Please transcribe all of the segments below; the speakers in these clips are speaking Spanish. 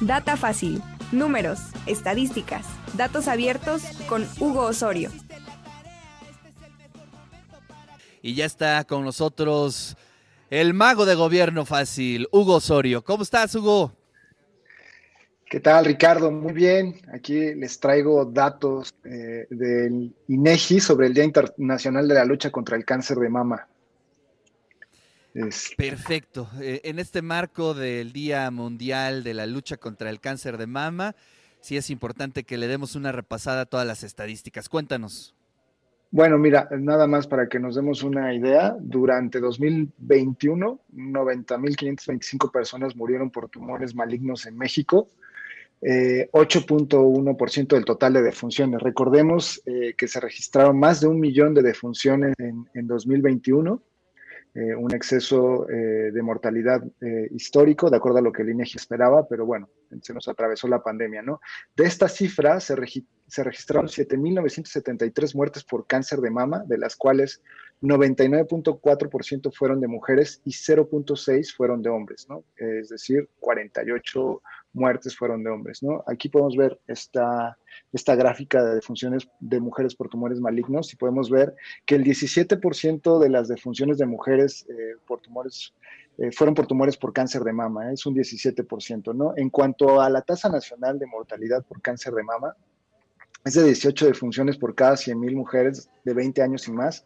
Data fácil. Números, estadísticas, datos abiertos con Hugo Osorio. Y ya está con nosotros el mago de gobierno fácil, Hugo Osorio. ¿Cómo estás, Hugo? ¿Qué tal, Ricardo? Muy bien. Aquí les traigo datos eh, del INEGI sobre el Día Internacional de la Lucha contra el Cáncer de Mama. Perfecto. Eh, en este marco del Día Mundial de la Lucha contra el Cáncer de Mama, sí es importante que le demos una repasada a todas las estadísticas. Cuéntanos. Bueno, mira, nada más para que nos demos una idea, durante 2021, 90.525 personas murieron por tumores malignos en México, 8.1% eh, del total de defunciones. Recordemos eh, que se registraron más de un millón de defunciones en, en 2021 eh, un exceso eh, de mortalidad eh, histórico, de acuerdo a lo que el INEGI esperaba, pero bueno, se nos atravesó la pandemia, ¿no? De esta cifra se, se registraron 7.973 muertes por cáncer de mama, de las cuales 99.4% fueron de mujeres y 0.6 fueron de hombres, ¿no? Es decir, 48 muertes fueron de hombres, ¿no? Aquí podemos ver esta, esta gráfica de defunciones de mujeres por tumores malignos y podemos ver que el 17% de las defunciones de mujeres eh, por tumores eh, fueron por tumores por cáncer de mama, ¿eh? es un 17%, ¿no? En cuanto a la tasa nacional de mortalidad por cáncer de mama, es de 18 defunciones por cada 100.000 mujeres de 20 años y más.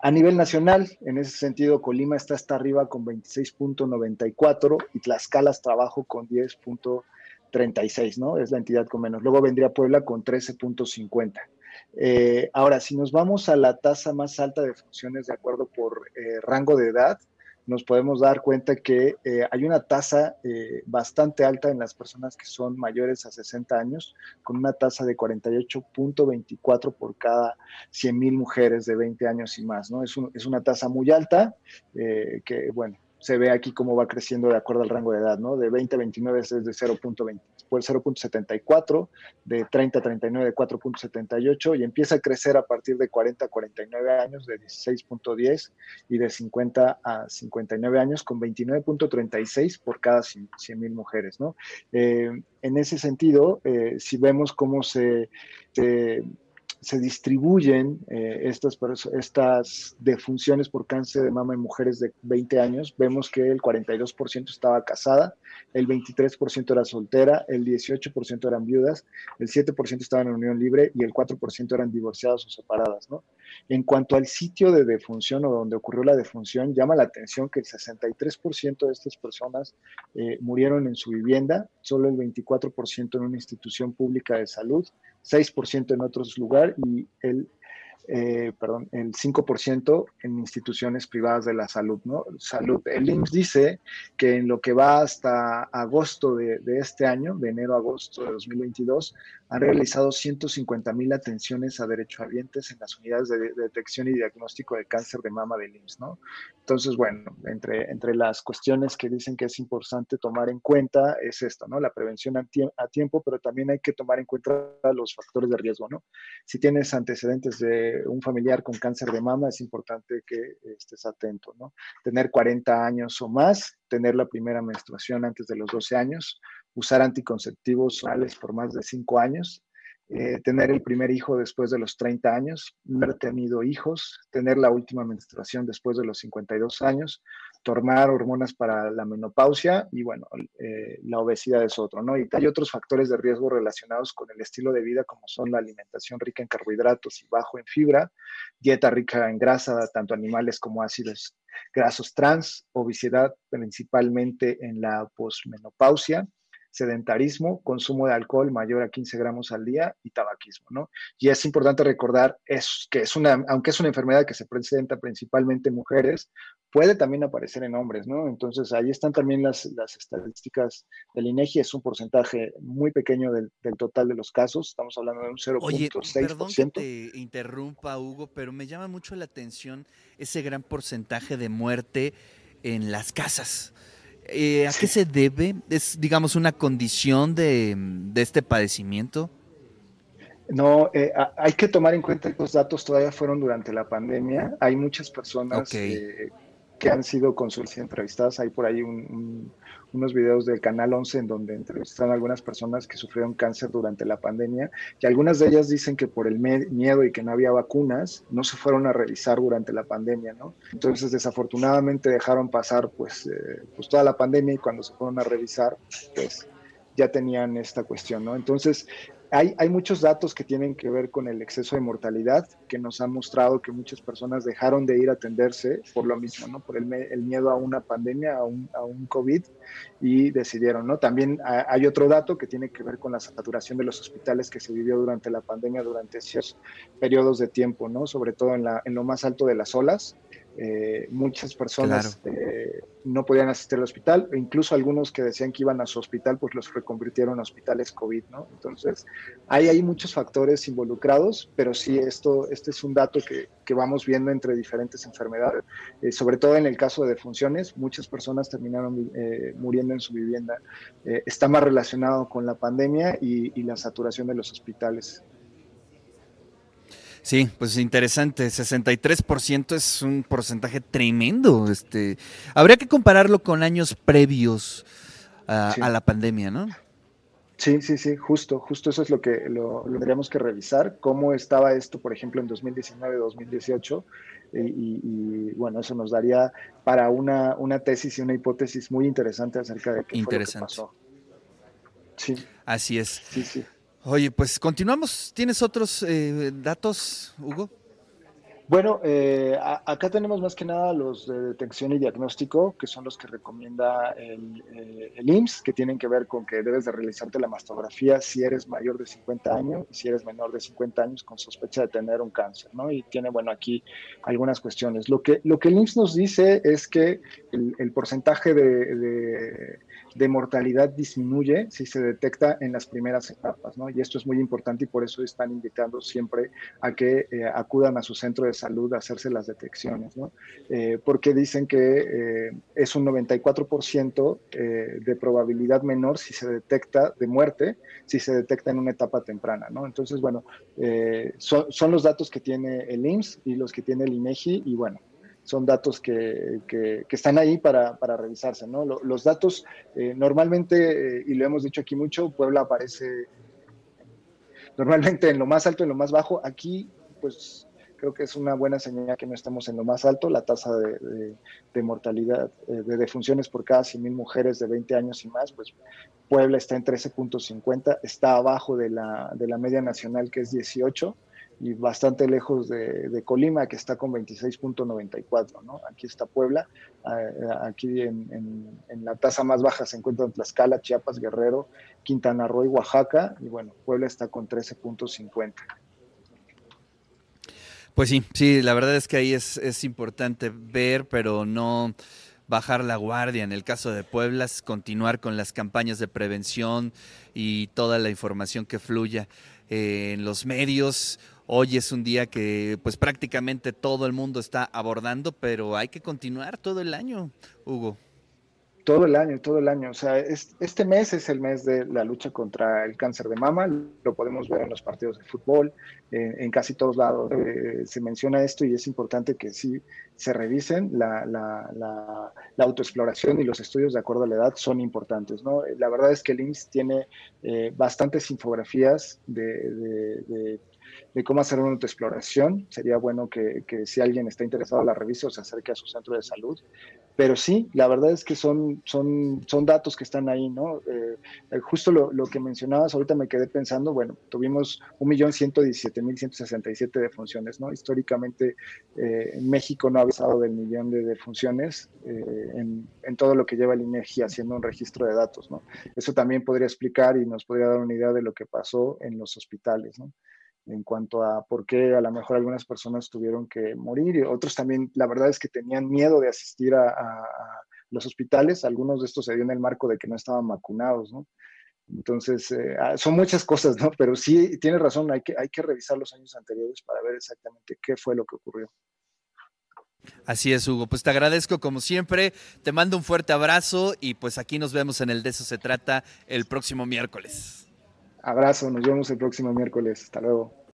A nivel nacional, en ese sentido, Colima está hasta arriba con 26.94 y Tlaxcala trabajo con 10.36, ¿no? Es la entidad con menos. Luego vendría Puebla con 13.50. Eh, ahora, si nos vamos a la tasa más alta de funciones de acuerdo por eh, rango de edad, nos podemos dar cuenta que eh, hay una tasa eh, bastante alta en las personas que son mayores a 60 años, con una tasa de 48.24 por cada 100.000 mujeres de 20 años y más, ¿no? Es, es una tasa muy alta eh, que, bueno, se ve aquí cómo va creciendo de acuerdo al rango de edad, ¿no? De 20 a 29 es de 0.20, después 0.74, de 30 a 39 de 4.78 y empieza a crecer a partir de 40 a 49 años de 16.10 y de 50 a 59 años con 29.36 por cada 100 mil mujeres, ¿no? Eh, en ese sentido, eh, si vemos cómo se se distribuyen eh, estas, defunciones por cáncer de mama en mujeres de 20 años, vemos que el 42% estaba casada, el 23% era soltera, el 18% eran viudas, el 7% estaban en unión libre y el 4% eran divorciadas o separadas. ¿no? En cuanto al sitio de defunción o donde ocurrió la defunción, llama la atención que el 63% de estas personas eh, murieron en su vivienda, solo el 24% en una institución pública de salud, 6% en otros lugares y el eh, perdón, el 5% en instituciones privadas de la salud, ¿no? Salud. El IMSS dice que en lo que va hasta agosto de, este año, de enero a agosto de 2022, han realizado 150 mil atenciones a derechohabientes en las unidades de, detección y diagnóstico de cáncer de mama del IMSS, ¿no? Entonces, bueno, entre, entre las cuestiones que dicen que es importante tomar en cuenta es esto, ¿no? La prevención a, a tiempo, pero también hay que tomar en cuenta los factores de riesgo, ¿no? Si tienes antecedentes de un familiar con cáncer de mama, es importante que estés atento, ¿no? Tener 40 años o más, tener la primera menstruación antes de los 12 años, usar anticonceptivos orales por más de 5 años, eh, tener el primer hijo después de los 30 años, no haber tenido hijos, tener la última menstruación después de los 52 años, tomar hormonas para la menopausia y bueno, eh, la obesidad es otro, ¿no? Y hay otros factores de riesgo relacionados con el estilo de vida como son la alimentación rica en carbohidratos y bajo en fibra, dieta rica en grasa, tanto animales como ácidos grasos trans, obesidad principalmente en la posmenopausia, sedentarismo, consumo de alcohol mayor a 15 gramos al día y tabaquismo, ¿no? Y es importante recordar es, que es una, aunque es una enfermedad que se presenta principalmente en mujeres, puede también aparecer en hombres, ¿no? Entonces ahí están también las, las estadísticas del INEGI, es un porcentaje muy pequeño del, del total de los casos, estamos hablando de un 0.6%. Oye, perdón que te interrumpa, Hugo, pero me llama mucho la atención ese gran porcentaje de muerte en las casas. Eh, ¿A qué se debe? ¿Es, digamos, una condición de, este padecimiento? No, eh, hay que tomar en cuenta que los datos todavía fueron durante la pandemia. Hay muchas personas que han sido consultas y entrevistadas. Hay por ahí un, unos videos del Canal 11 en donde entrevistan a algunas personas que sufrieron cáncer durante la pandemia y algunas de ellas dicen que por el miedo y que no había vacunas, no se fueron a revisar durante la pandemia, ¿no? Entonces, desafortunadamente dejaron pasar pues, eh, pues toda la pandemia y cuando se fueron a revisar, pues ya tenían esta cuestión, ¿no? Entonces, hay, hay, muchos datos que tienen que ver con el exceso de mortalidad, que nos han mostrado que muchas personas dejaron de ir a atenderse por lo mismo, ¿no? Por el, miedo a una pandemia, a un, a un, COVID, y decidieron, ¿no? También hay otro dato que tiene que ver con la saturación de los hospitales que se vivió durante la pandemia, durante ciertos periodos de tiempo, ¿no? Sobre todo en, la, en lo más alto de las olas, eh, muchas personas eh, no podían asistir al hospital, e incluso algunos que decían que iban a su hospital, pues los reconvirtieron a hospitales COVID, ¿no? Entonces, hay, hay muchos factores involucrados, pero sí, esto, este es un dato que, que vamos viendo entre diferentes enfermedades, eh, sobre todo en el caso de defunciones, muchas personas terminaron muriendo en su vivienda. está más relacionado con la pandemia y, y la saturación de los hospitales. Sí, pues interesante. 63% es un porcentaje tremendo. Este, habría que compararlo con años previos a, la pandemia, ¿no? Sí, sí, sí, justo, justo eso es lo que lo, tendríamos que revisar, cómo estaba esto, por ejemplo, en 2019, 2018, y, y, bueno, eso nos daría para una, una tesis y una hipótesis muy interesante acerca de qué fue lo que pasó. Sí. Así es. Sí, sí. Oye, pues continuamos. ¿Tienes otros eh, datos, Hugo? Bueno, eh, acá tenemos más que nada los de detección y diagnóstico, que son los que recomienda el, eh, IMSS, que tienen que ver con que debes de realizarte la mastografía si eres mayor de 50 años y si eres menor de 50 años con sospecha de tener un cáncer, ¿no? Y tiene, bueno, aquí algunas cuestiones. Lo que, lo que el IMSS nos dice es que el, porcentaje de de mortalidad disminuye si se detecta en las primeras etapas, ¿no? Y esto es muy importante y por eso están invitando siempre a que eh, acudan a su centro de salud a hacerse las detecciones, ¿no? Eh, porque dicen que eh, es un 94% de probabilidad menor si se detecta de muerte, si se detecta en una etapa temprana, ¿no? Entonces, bueno, son, los datos que tiene el IMSS y los que tiene el INEGI y bueno, son datos que, que, están ahí para, para revisarse. ¿no? Los, datos eh, normalmente, eh, y lo hemos dicho aquí mucho, Puebla aparece normalmente en lo más alto, en lo más bajo. Aquí, pues creo que es una buena señal que no estamos en lo más alto. La tasa de, de, mortalidad, eh, de defunciones por cada 100.000 mujeres de 20 años y más, pues Puebla está en 13.50, está abajo de la, de la media nacional que es 18 y bastante lejos de, Colima, que está con 26.94, ¿no? Aquí está Puebla, aquí en, la tasa más baja se encuentran Tlaxcala, Chiapas, Guerrero, Quintana Roo y Oaxaca, y bueno, Puebla está con 13.50. Pues sí, sí, la verdad es que ahí es, es importante ver, pero no bajar la guardia. En el caso de Puebla, continuar con las campañas de prevención y toda la información que fluya eh, en los medios Hoy es un día que pues prácticamente todo el mundo está abordando, pero hay que continuar todo el año, Hugo. Todo el año, todo el año. O sea, este mes es el mes de la lucha contra el cáncer de mama. Lo podemos ver en los partidos de fútbol, en casi todos lados eh, se menciona esto y es importante que sí se revisen. La, la, autoexploración y los estudios de acuerdo a la edad son importantes. La verdad es que el IMSS tiene eh, bastantes infografías de de cómo hacer una autoexploración. Sería bueno que, si alguien está interesado la revise o se acerque a su centro de salud. Pero sí, la verdad es que son, son, son datos que están ahí, ¿no? Eh, eh, justo lo, lo, que mencionabas, ahorita me quedé pensando, bueno, tuvimos 1.117.167 defunciones, ¿no? Históricamente eh, México no ha avisado del millón de defunciones en, en, todo lo que lleva el INEGI haciendo un registro de datos, ¿no? Eso también podría explicar y nos podría dar una idea de lo que pasó en los hospitales, ¿no? En cuanto a por qué a lo mejor algunas personas tuvieron que morir y otros también, la verdad es que tenían miedo de asistir a, los hospitales, algunos de estos se dio en el marco de que no estaban vacunados, ¿no? Entonces, eh, ah, son muchas cosas, ¿no? Pero sí, tiene razón, hay que, hay que revisar los años anteriores para ver exactamente qué fue lo que ocurrió. Así es, Hugo. Pues te agradezco como siempre, te mando un fuerte abrazo y pues aquí nos vemos en el De eso se trata el próximo miércoles. Abrazo, nos vemos el próximo miércoles. Hasta luego.